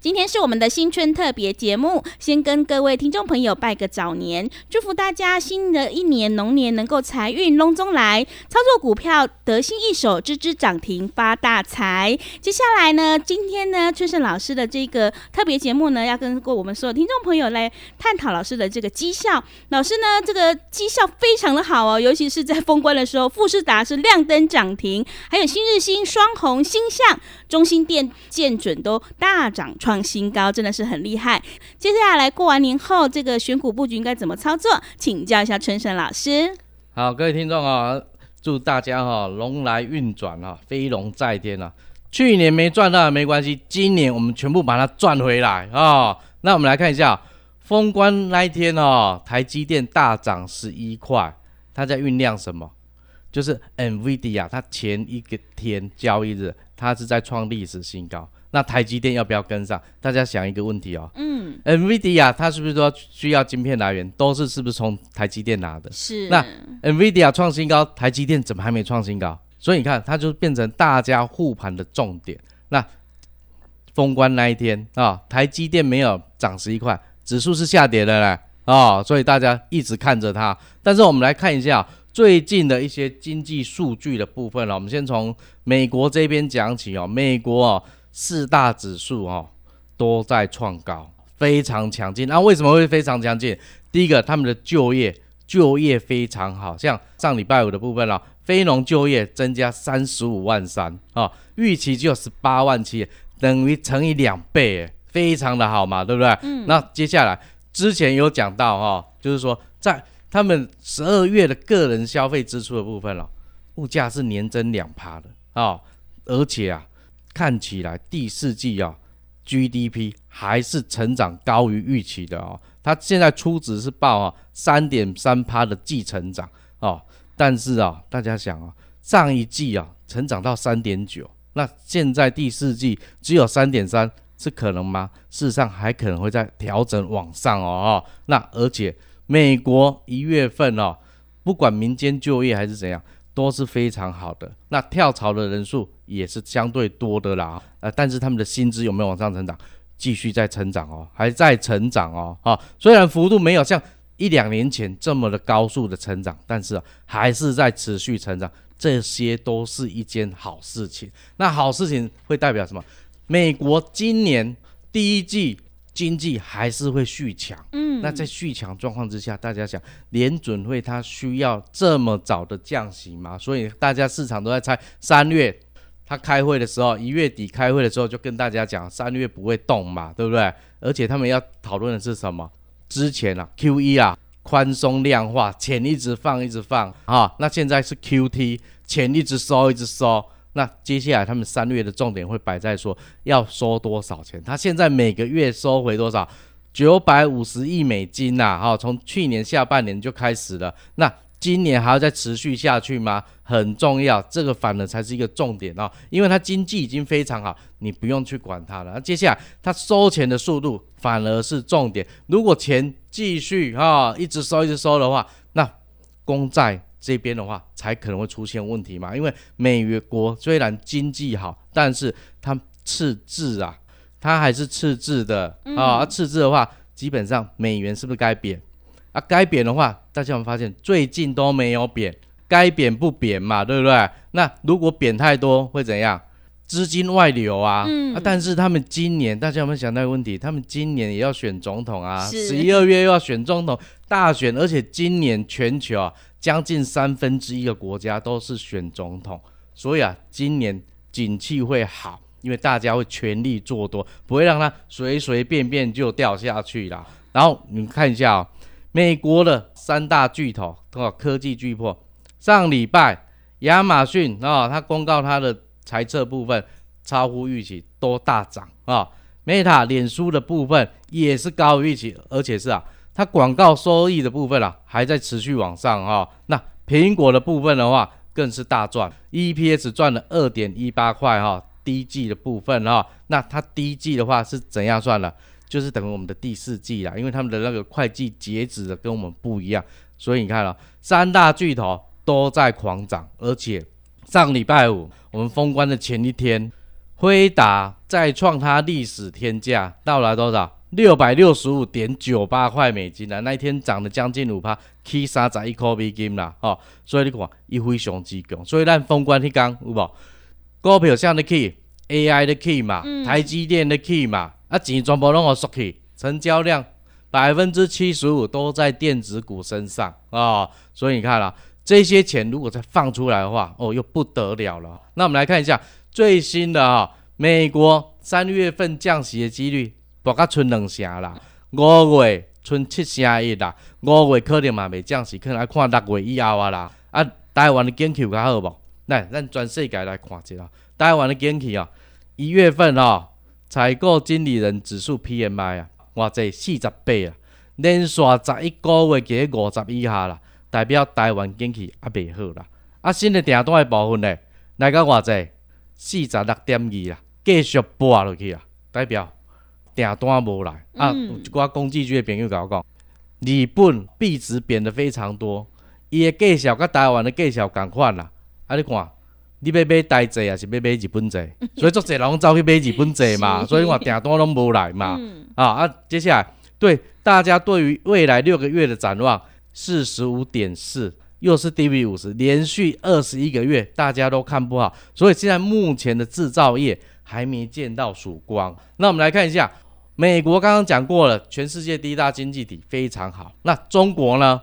今天是我们的新春特别节目，先跟各位听众朋友拜个早年，祝福大家新的一年龙年能够财运隆中来，操作股票得心应手，支支涨停发大财。接下来呢，今天呢，春盛老师的这个特别节目呢，要跟过我们所有听众朋友来探讨老师的这个绩效。老师呢，这个绩效非常的好哦，尤其是在封关的时候，富士达是亮灯涨停，还有新日新、双红、星象、中心店、建准都大涨创。新高真的是很厉害。接下来过完年后，这个选股布局应该怎么操作？请教一下春神老师。好，各位听众啊，祝大家哈龙来运转啊，飞龙在天啊！去年没赚到没关系，今年我们全部把它赚回来啊！那我们来看一下封关那一天哦，台积电大涨十一块，它在酝酿什么？就是 NVIDIA，它前一个天交易日，它是在创历史新高。那台积电要不要跟上？大家想一个问题哦。嗯，NVIDIA 它是不是说需要晶片来源，都是是不是从台积电拿的？是。那 NVIDIA 创新高，台积电怎么还没创新高？所以你看，它就变成大家护盘的重点。那封关那一天啊，台积电没有涨十一块，指数是下跌的嘞啊，所以大家一直看着它。但是我们来看一下最近的一些经济数据的部分了。我们先从美国这边讲起哦，美国哦。四大指数哦都在创高，非常强劲。那为什么会非常强劲？第一个，他们的就业就业非常好，像上礼拜五的部分了，非农就业增加三十五万三啊，预期就十八万七，等于乘以两倍，非常的好嘛，对不对？嗯。那接下来之前有讲到哈，就是说在他们十二月的个人消费支出的部分了，物价是年增两趴的啊，而且啊。看起来第四季啊，GDP 还是成长高于预期的哦。它现在初值是报啊三点三趴的季成长哦，但是啊，大家想啊，上一季啊成长到三点九，那现在第四季只有三点三，是可能吗？事实上还可能会在调整往上哦。那而且美国一月份哦，不管民间就业还是怎样。都是非常好的，那跳槽的人数也是相对多的啦，呃，但是他们的薪资有没有往上成长？继续在成长哦，还在成长哦，啊，虽然幅度没有像一两年前这么的高速的成长，但是还是在持续成长，这些都是一件好事情。那好事情会代表什么？美国今年第一季。经济还是会续强，嗯，那在续强状况之下，大家想联准会它需要这么早的降息吗？所以大家市场都在猜三月他开会的时候，一月底开会的时候就跟大家讲三月不会动嘛，对不对？而且他们要讨论的是什么？之前啊，Q E 啊，宽松量化，钱一直放一直放啊，那现在是 Q T，钱一直收一直收。那接下来他们三月的重点会摆在说要收多少钱？他现在每个月收回多少？九百五十亿美金呐！哈，从去年下半年就开始了。那今年还要再持续下去吗？很重要，这个反而才是一个重点哦，因为它经济已经非常好，你不用去管它了。那接下来它收钱的速度反而是重点。如果钱继续哈一直收一直收的话，那公债。这边的话才可能会出现问题嘛，因为美国虽然经济好，但是它赤字啊，它还是赤字的啊。赤字的话，基本上美元是不是该贬啊？该贬的话，大家有有发现最近都没有贬，该贬不贬嘛，对不对？那如果贬太多会怎样？资金外流啊。嗯。但是他们今年，大家有没有想到一个问题？他们今年也要选总统啊，十一二月又要选总统大选，而且今年全球啊。将近三分之一的国家都是选总统，所以啊，今年景气会好，因为大家会全力做多，不会让它随随便便就掉下去啦。然后你看一下哦，美国的三大巨头哦，科技巨破，上礼拜亚马逊啊，它公告它的财测部分超乎预期，都大涨啊。Meta 脸书的部分也是高于预期，而且是啊，它广告收益的部分啊还在持续往上哈。那苹果的部分的话。更是大赚，EPS 赚了二点一八块哈，第一季的部分哈，那它第一季的话是怎样算了？就是等于我们的第四季啦，因为他们的那个会计截止的跟我们不一样，所以你看了三大巨头都在狂涨，而且上礼拜五我们封关的前一天，辉达再创它历史天价，到了多少？六百六十五点九八块美金啊！那一天涨了将近五趴，起三十一块美金啦，哦！所以你看，伊非常之强。所以咱封关迄天有无？股票上的起，AI 的起嘛，台积电的起嘛，啊钱全部拢互缩去，成交量百分之七十五都在电子股身上啊！所以你看啦，这些钱如果再放出来的话，哦，又不得了了。那我们来看一下最新的啊，美国三月份降息的几率。大概剩两成啦，五月剩七成一啦，五月可能嘛未降息，可能要看六月以后啊啦。啊，台湾的景气有较好无？来，咱全世界来看一下，台湾的景气啊，一月份哦，采购经理人指数 PMI 啊，偌济四十八啊，连续十一个月加五十以下啦，代表台湾景气还未好啦。啊，新的订单的部分呢，来到偌济四十六点二啦，继续跌落去啊，代表。订单无来啊！有一寡工具局的朋友甲我讲，日本币值贬得非常多，伊的介绍甲台湾的介绍共款啦。啊，你看，你要买台币还是要买日本币？所以足侪人走去买日本币嘛。所以我订单拢无来嘛。啊啊！接下来对大家对于未来六个月的展望，四十五点四，又是 D V 五十，连续二十一个月大家都看不好，所以现在目前的制造业还没见到曙光。那我们来看一下。美国刚刚讲过了，全世界第一大经济体非常好。那中国呢？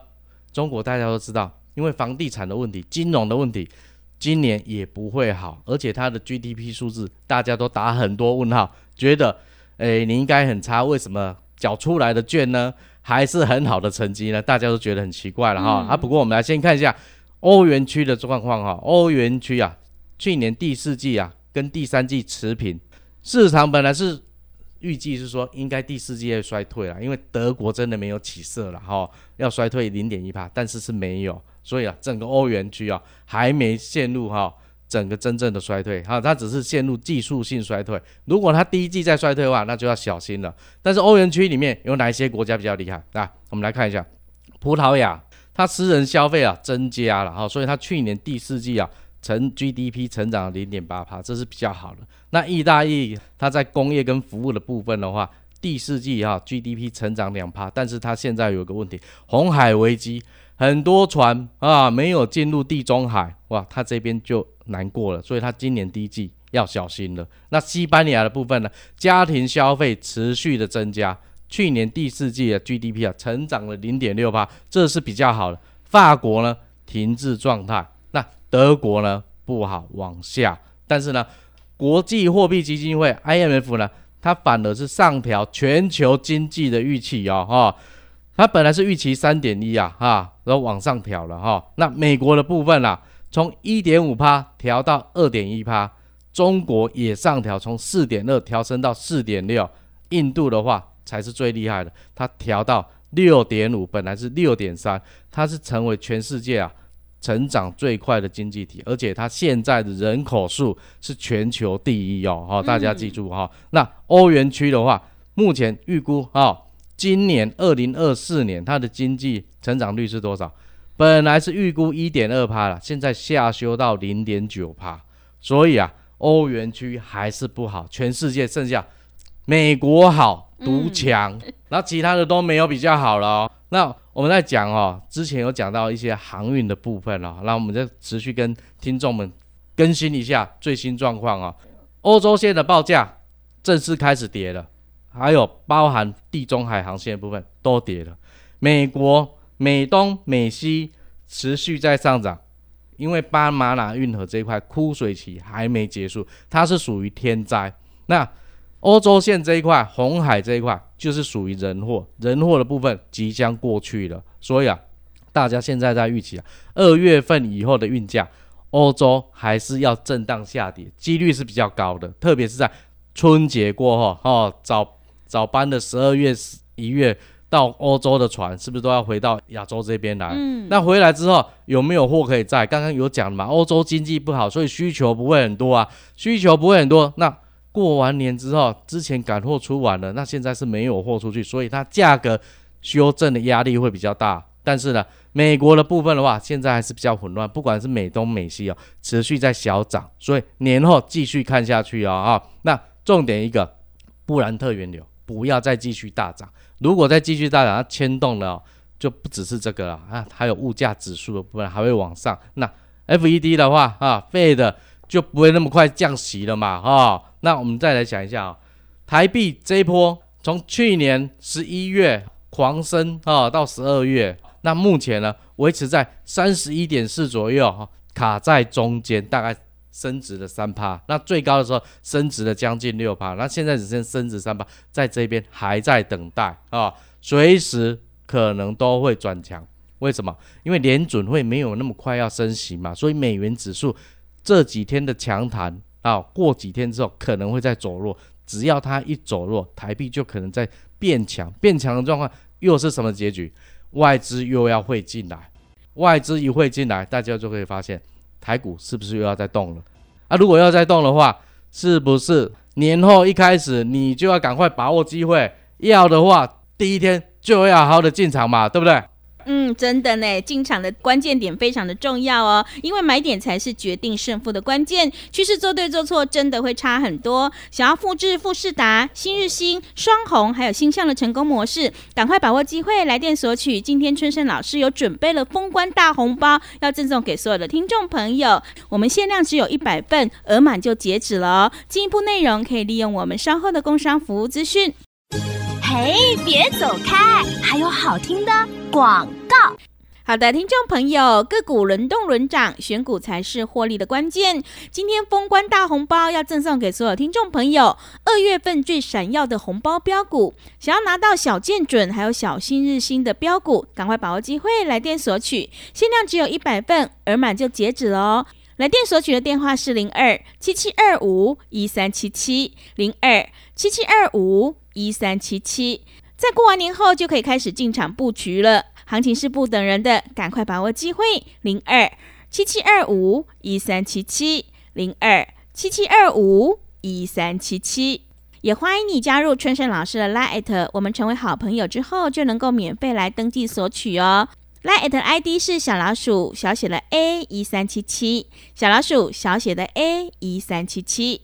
中国大家都知道，因为房地产的问题、金融的问题，今年也不会好。而且它的 GDP 数字，大家都打很多问号，觉得，诶，你应该很差。为什么缴出来的卷呢，还是很好的成绩呢？大家都觉得很奇怪了哈。啊，不过我们来先看一下欧元区的状况哈。欧元区啊，去年第四季啊，跟第三季持平，市场本来是。预计是说应该第四季会衰退了，因为德国真的没有起色了哈，要衰退零点一帕，但是是没有，所以啊，整个欧元区啊还没陷入哈整个真正的衰退哈，它只是陷入技术性衰退。如果它第一季再衰退的话，那就要小心了。但是欧元区里面有哪一些国家比较厉害啊？我们来看一下，葡萄牙，它私人消费啊增加了哈，所以它去年第四季啊。成 GDP 成长零点八帕，这是比较好的。那意大利它在工业跟服务的部分的话，第四季哈 GDP 成长两帕，但是它现在有个问题，红海危机，很多船啊没有进入地中海，哇，它这边就难过了，所以它今年第一季要小心了。那西班牙的部分呢，家庭消费持续的增加，去年第四季的 GDP 啊成长了零点六帕，这是比较好的。法国呢停滞状态。德国呢不好往下，但是呢，国际货币基金会 IMF 呢，它反而是上调全球经济的预期哦，哈，它本来是预期三点一啊，哈，然后往上调了哈。那美国的部分啦，从一点五趴调到二点一趴，中国也上调，从四点二调升到四点六，印度的话才是最厉害的，它调到六点五，本来是六点三，它是成为全世界啊。成长最快的经济体，而且它现在的人口数是全球第一哦，好，大家记住哈。那欧元区的话，目前预估哈，今年二零二四年它的经济成长率是多少？本来是预估一点二帕了，现在下修到零点九帕，所以啊，欧元区还是不好，全世界剩下美国好独强，然后其他的都没有比较好了哦。那我们在讲哦，之前有讲到一些航运的部分了，那我们就持续跟听众们更新一下最新状况啊。欧洲线的报价正式开始跌了，还有包含地中海航线的部分都跌了。美国、美东、美西持续在上涨，因为巴拿马运河这一块枯水期还没结束，它是属于天灾。那欧洲线这一块，红海这一块就是属于人祸，人祸的部分即将过去了。所以啊，大家现在在预期啊，二月份以后的运价，欧洲还是要震荡下跌，几率是比较高的。特别是在春节过后，哦，早早班的十二月、一月到欧洲的船，是不是都要回到亚洲这边来？嗯，那回来之后有没有货可以载？刚刚有讲嘛，欧洲经济不好，所以需求不会很多啊，需求不会很多，那。过完年之后，之前赶货出完了，那现在是没有货出去，所以它价格修正的压力会比较大。但是呢，美国的部分的话，现在还是比较混乱，不管是美东美西哦，持续在小涨，所以年后继续看下去啊啊。那重点一个，布兰特原油不要再继续大涨，如果再继续大涨，它牵动了就不只是这个了啊，还有物价指数的部分还会往上。那 FED 的话啊，费的就不会那么快降息了嘛啊。那我们再来想一下啊，台币这一波从去年十一月狂升啊，到十二月，那目前呢维持在三十一点四左右哈，卡在中间，大概升值了三趴。那最高的时候升值了将近六趴，那现在只剩升值三趴，在这边还在等待啊，随时可能都会转强。为什么？因为联准会没有那么快要升息嘛，所以美元指数这几天的强弹。啊，过几天之后可能会再走弱，只要它一走弱，台币就可能在变强。变强的状况又是什么结局？外资又要会进来，外资一会进来，大家就可以发现台股是不是又要再动了？啊，如果要再动的话，是不是年后一开始你就要赶快把握机会？要的话，第一天就要好好的进场嘛，对不对？嗯，真的呢，进场的关键点非常的重要哦，因为买点才是决定胜负的关键。趋势做对做错，真的会差很多。想要复制富士达、新日新、双红还有星象的成功模式，赶快把握机会，来电索取。今天春生老师有准备了封关大红包，要赠送给所有的听众朋友。我们限量只有一百份，额满就截止了。进一步内容可以利用我们稍后的工商服务资讯。嘿，别走开，还有好听的广告。好的，听众朋友，个股轮动轮涨，选股才是获利的关键。今天封关大红包要赠送给所有听众朋友，二月份最闪耀的红包标股，想要拿到小见准还有小新日新的标股，赶快把握机会来电索取，限量只有一百份，额满就截止了哦。来电索取的电话是零二七七二五一三七七零二七七二五。一三七七，在过完年后就可以开始进场布局了。行情是不等人的，赶快把握机会。零二七七二五一三七七，零二七七二五一三七七，也欢迎你加入春生老师的 Line，我们成为好朋友之后就能够免费来登记索取哦。Line ID 是小老鼠小写的 A 一三七七，小老鼠小写的 A 一三七七，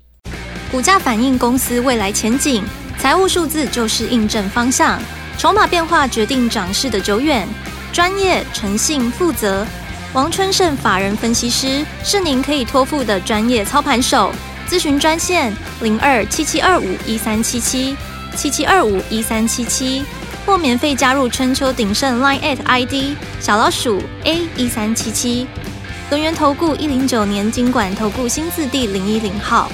股价反映公司未来前景。财务数字就是印证方向，筹码变化决定涨势的久远。专业、诚信、负责，王春盛法人分析师是您可以托付的专业操盘手。咨询专线零二七七二五一三七七七七二五一三七七，或免费加入春秋鼎盛 Line at ID 小老鼠 A 一三七七。轮源投顾一零九年经管投顾新字第零一零号。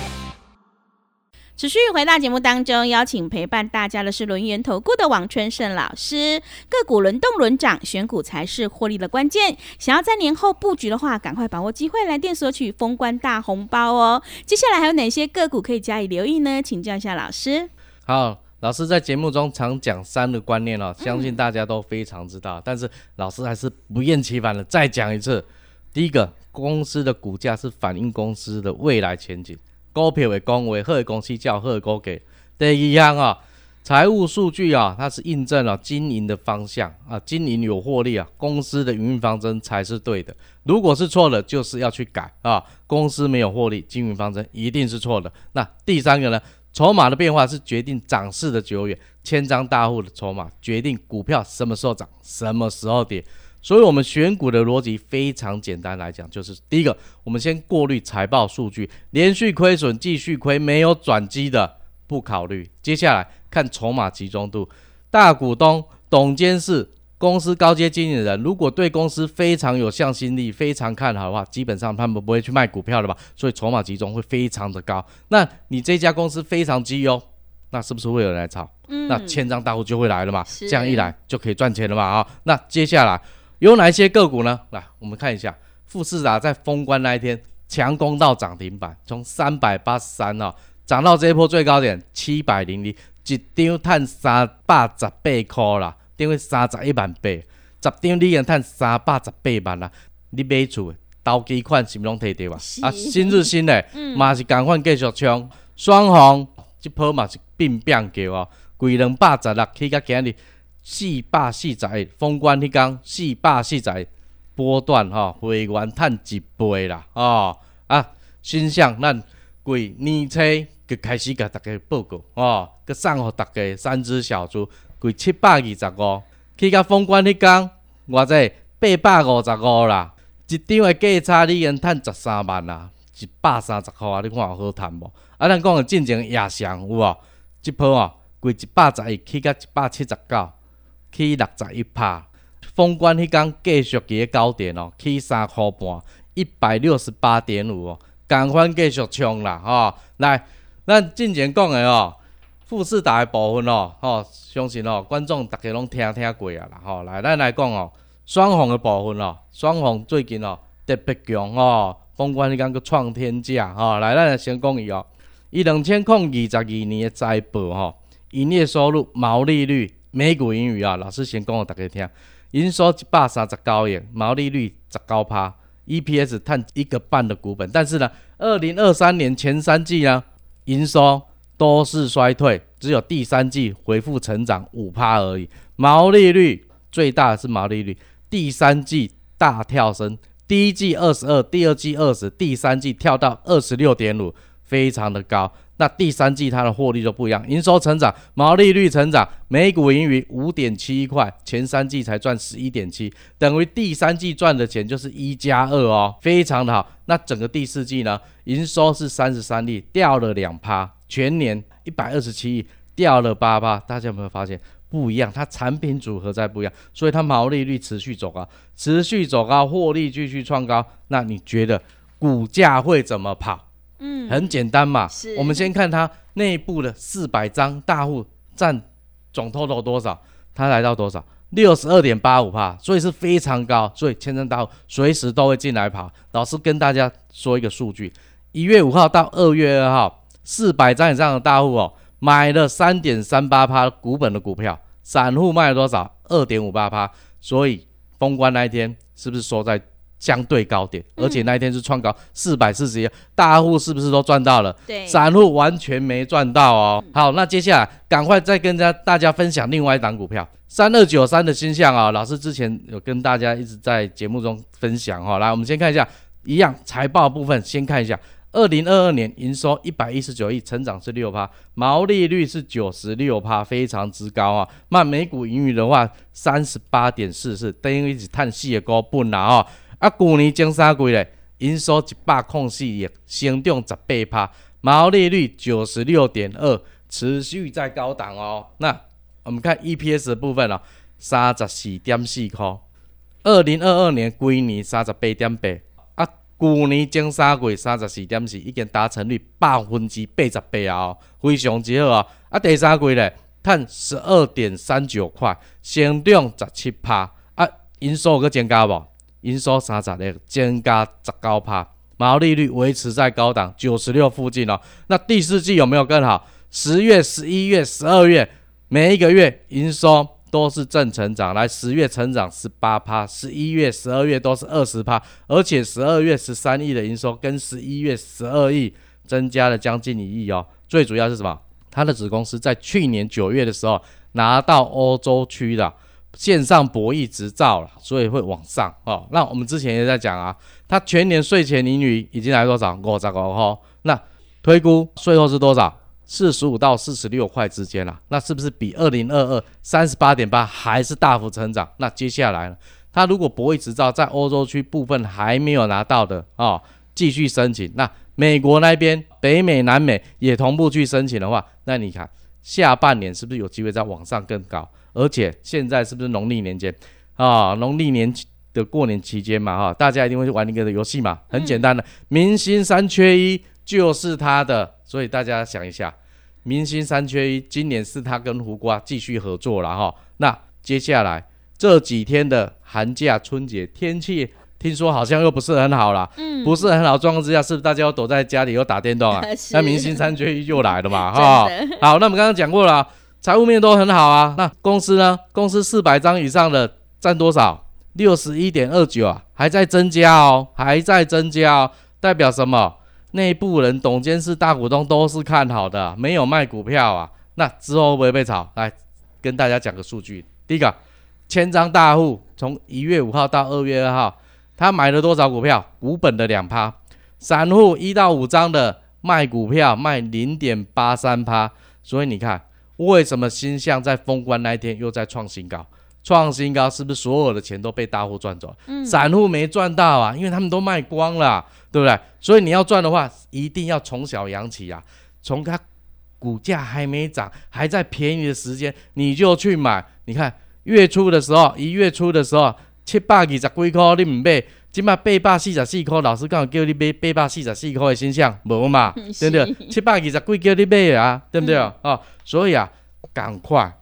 持续回到节目当中，邀请陪伴大家的是轮源投顾的王春盛老师。个股轮动轮涨，选股才是获利的关键。想要在年后布局的话，赶快把握机会来电索取封关大红包哦。接下来还有哪些个股可以加以留意呢？请教一下老师。好，老师在节目中常讲三的观念哦，相信大家都非常知道。但是老师还是不厌其烦的再讲一次。第一个，公司的股价是反映公司的未来前景。股票的讲话，好的公司叫好的股价。第二项啊，财务数据啊，它是印证了经营的方向啊，经营有获利啊，公司的营运方针才是对的。如果是错的，就是要去改啊。公司没有获利，经营方针一定是错的。那第三个呢，筹码的变化是决定涨势的久远，千张大户的筹码决定股票什么时候涨，什么时候跌。所以，我们选股的逻辑非常简单，来讲就是第一个，我们先过滤财报数据，连续亏损、继续亏、没有转机的不考虑。接下来看筹码集中度，大股东、董监事、公司高阶经理人如果对公司非常有向心力、非常看好的话，基本上他们不会去卖股票的吧？所以筹码集中会非常的高。那你这家公司非常绩优，那是不是会有人来炒？嗯。那千张大户就会来了嘛，是这样一来就可以赚钱了嘛？啊、那接下来有哪一些个股呢？来，我们看一下，富士达在封关那一天强攻到涨停板，从三百八十三啊涨到这一波最高点七百零一，一张探三百十八块啦，等于三十一万八，十张你已经赚三百十八万啦，你买厝的投机款是毋拢摕到啊？啊，新日新的嘛是共款继续冲，双红即波嘛是变变叫哦，规两百十六起到今日四百四十一，封关迄工四百四十一波段吼、会员趁一倍啦哦啊，新向咱规年初就开始甲大家报告哦，佮送互大家三只小猪，贵七百二十五，去到封关迄天，偌济八百五十五啦，一张的价差你已经趁十三万啦，一百三十箍啊，你看有好趁无？啊，咱讲的进前夜上有无？即波哦，贵一百十一去到一百七十九，去六十一拍。封关迄天继续伫咧高点哦，去三箍半，一百六十八点五哦，共款继续冲啦吼、来，咱进前讲的哦，富士达的部分哦，吼、相信哦，观众大家拢听听过啊啦吼、来，咱来讲哦，双红的部分哦，双红最近哦特别强哦，封关迄天个创天价吼、来，咱来先讲伊哦，伊两千零二十二年的财报吼、营业收入、毛利率、每股盈余啊，老师先讲互大家听。营收一百三十九亿，毛利率十九趴，EPS 探一个半的股本。但是呢，二零二三年前三季呢，营收都是衰退，只有第三季回复成长五趴而已。毛利率最大的是毛利率，第三季大跳升，第一季二十二，第二季二十，第三季跳到二十六点五，非常的高。那第三季它的获利就不一样，营收成长，毛利率成长，每股盈余五点七一块，前三季才赚十一点七，等于第三季赚的钱就是一加二哦，非常的好。那整个第四季呢，营收是三十三亿，掉了两趴，全年一百二十七亿，掉了八趴，大家有没有发现？不一样，它产品组合在不一样，所以它毛利率持续走高，持续走高，获利继续创高。那你觉得股价会怎么跑？嗯，很简单嘛是，我们先看它内部的四百张大户占总 total 多少，它来到多少？六十二点八五帕，所以是非常高，所以千张大户随时都会进来跑。老师跟大家说一个数据：一月五号到二月二号，四百张以上的大户哦，买了三点三八趴股本的股票，散户卖了多少？二点五八趴。所以封关那一天是不是收在相对高点？而且那一天是创高四百四十一，大户是不是都赚到了？对，散户完全没赚到哦。好，那接下来赶快再跟大大家分享另外一档股票，三二九三的星象啊、老师之前有跟大家一直在节目中分享哈、来，我们先看一下，一样财报部分，先看一下。二零二二年营收一百一十九亿，成长是六趴，毛利率是九十六趴，非常之高啊。那每股盈余的话，三十八点四四，等于是碳四的股本啦哦。啊，去年前三季咧，营收一百零四亿，成长十八趴，毛利率九十六点二，持续在高档哦。那我们看 EPS 部分哦，三十四点四块，二零二二年规年三十八点八，啊，去年前三季三十四点四，已经达成率百分之八十八啊、哦，非常之好啊。啊，第三季咧，赚十二点三九块，成长十七趴，啊，营收有个增加无？营收三十个增加十九趴，毛利率维持在高档九十六附近哦。那第四季有没有更好？十月、十一月、十二月每一个月营收都是正成长，来十月成长十八趴，十一月、十二月都是二十趴，而且十二月十三亿的营收跟十一月十二亿增加了将近一亿哦。最主要是什么？它的子公司在去年九月的时候拿到欧洲区的线上博弈执照了，所以会往上哦。那我们之前也在讲啊，它全年税前盈余已经来多少？五十五块。那推估税后是多少？四十五到四十六块之间啦。那是不是比二零二二三十八点八还是大幅成长？那接下来呢？它如果博弈执照在欧洲区部分还没有拿到的哦，继续申请。那美国那边、北美、南美也同步去申请的话，那你看下半年是不是有机会再往上更高？而且现在是不是农历年间啊？农历年的过年期间嘛，哈，大家一定会去玩一个游戏嘛，很简单的，明星三缺一就是他的，所以大家想一下，明星三缺一，今年是他跟胡瓜继续合作了哈。那接下来这几天的寒假、春节天气。听说好像又不是很好啦，嗯，不是很好状况之下，是不是大家要躲在家里又打电动啊？那明星三缺一又来了嘛，哈，好，那我们刚刚讲过了，财务面都很好啊。那公司呢？公司四百张以上的占多少？六十一点二九啊，还在增加哦，还在增加哦，代表什么？内部人、董监事、大股东都是看好的，没有卖股票啊。那之后会不会被炒？来跟大家讲个数据，第一个，千张大户从一月五号到二月二号。他买了多少股票？股本的两趴，散户一到五张的卖股票卖零点八三趴，所以你看为什么新向在封关那一天又在创新高？创新高是不是所有的钱都被大户赚走了？嗯，散户没赚到啊，因为他们都卖光了，对不对？所以你要赚的话，一定要从小养起啊，从它股价还没涨，还在便宜的时间你就去买。你看月初的时候，一月初的时候。七百几十几块你唔买，即卖八百四十四块，老师讲叫你买八百四十四块的形象，无嘛，对不对？七百二十几叫你买啊，对不对哦？所以啊，赶快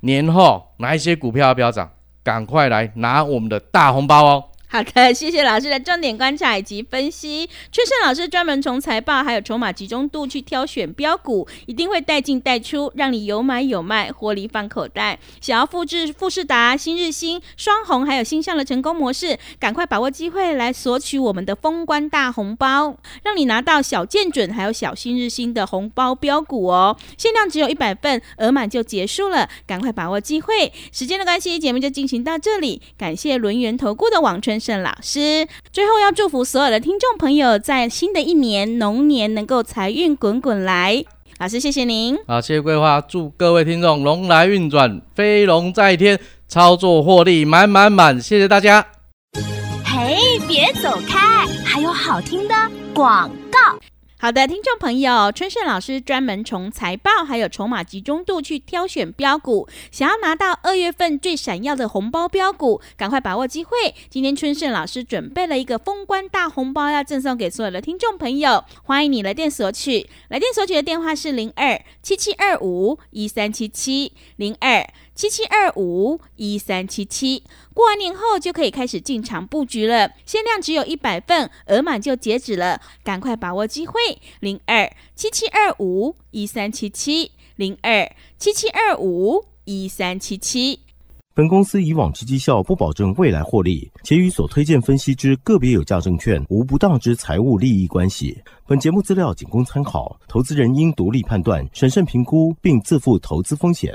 年后哪一些股票要飙涨，赶快来拿我们的大红包哦！好的，谢谢老师的重点观察以及分析。春盛老师专门从财报还有筹码集中度去挑选标股，一定会带进带出，让你有买有卖，获利放口袋。想要复制富士达、新日新、双红还有新向的成功模式，赶快把握机会来索取我们的封关大红包，让你拿到小见准还有小新日新的红包标股哦！限量只有一百份，额满就结束了，赶快把握机会。时间的关系，节目就进行到这里，感谢轮圆投顾的网春。盛老师，最后要祝福所有的听众朋友，在新的一年龙年能够财运滚滚来。老师，谢谢您。好，谢谢桂花，祝各位听众龙来运转，飞龙在天，操作获利满满满。谢谢大家。嘿，别走开，还有好听的广告。好的，听众朋友，春盛老师专门从财报还有筹码集中度去挑选标股，想要拿到二月份最闪耀的红包标股，赶快把握机会！今天春盛老师准备了一个封关大红包，要赠送给所有的听众朋友，欢迎你来电索取。来电索取的电话是零二七七二五一三七七零二七七二五一三七七。过完年后就可以开始进场布局了，限量只有一百份，额满就截止了，赶快把握机会！零二七七二五一三七七零二七七二五一三七七。本公司以往之绩效不保证未来获利，且与所推荐分析之个别有价证券无不当之财务利益关系。本节目资料仅供参考，投资人应独立判断、审慎评估，并自负投资风险。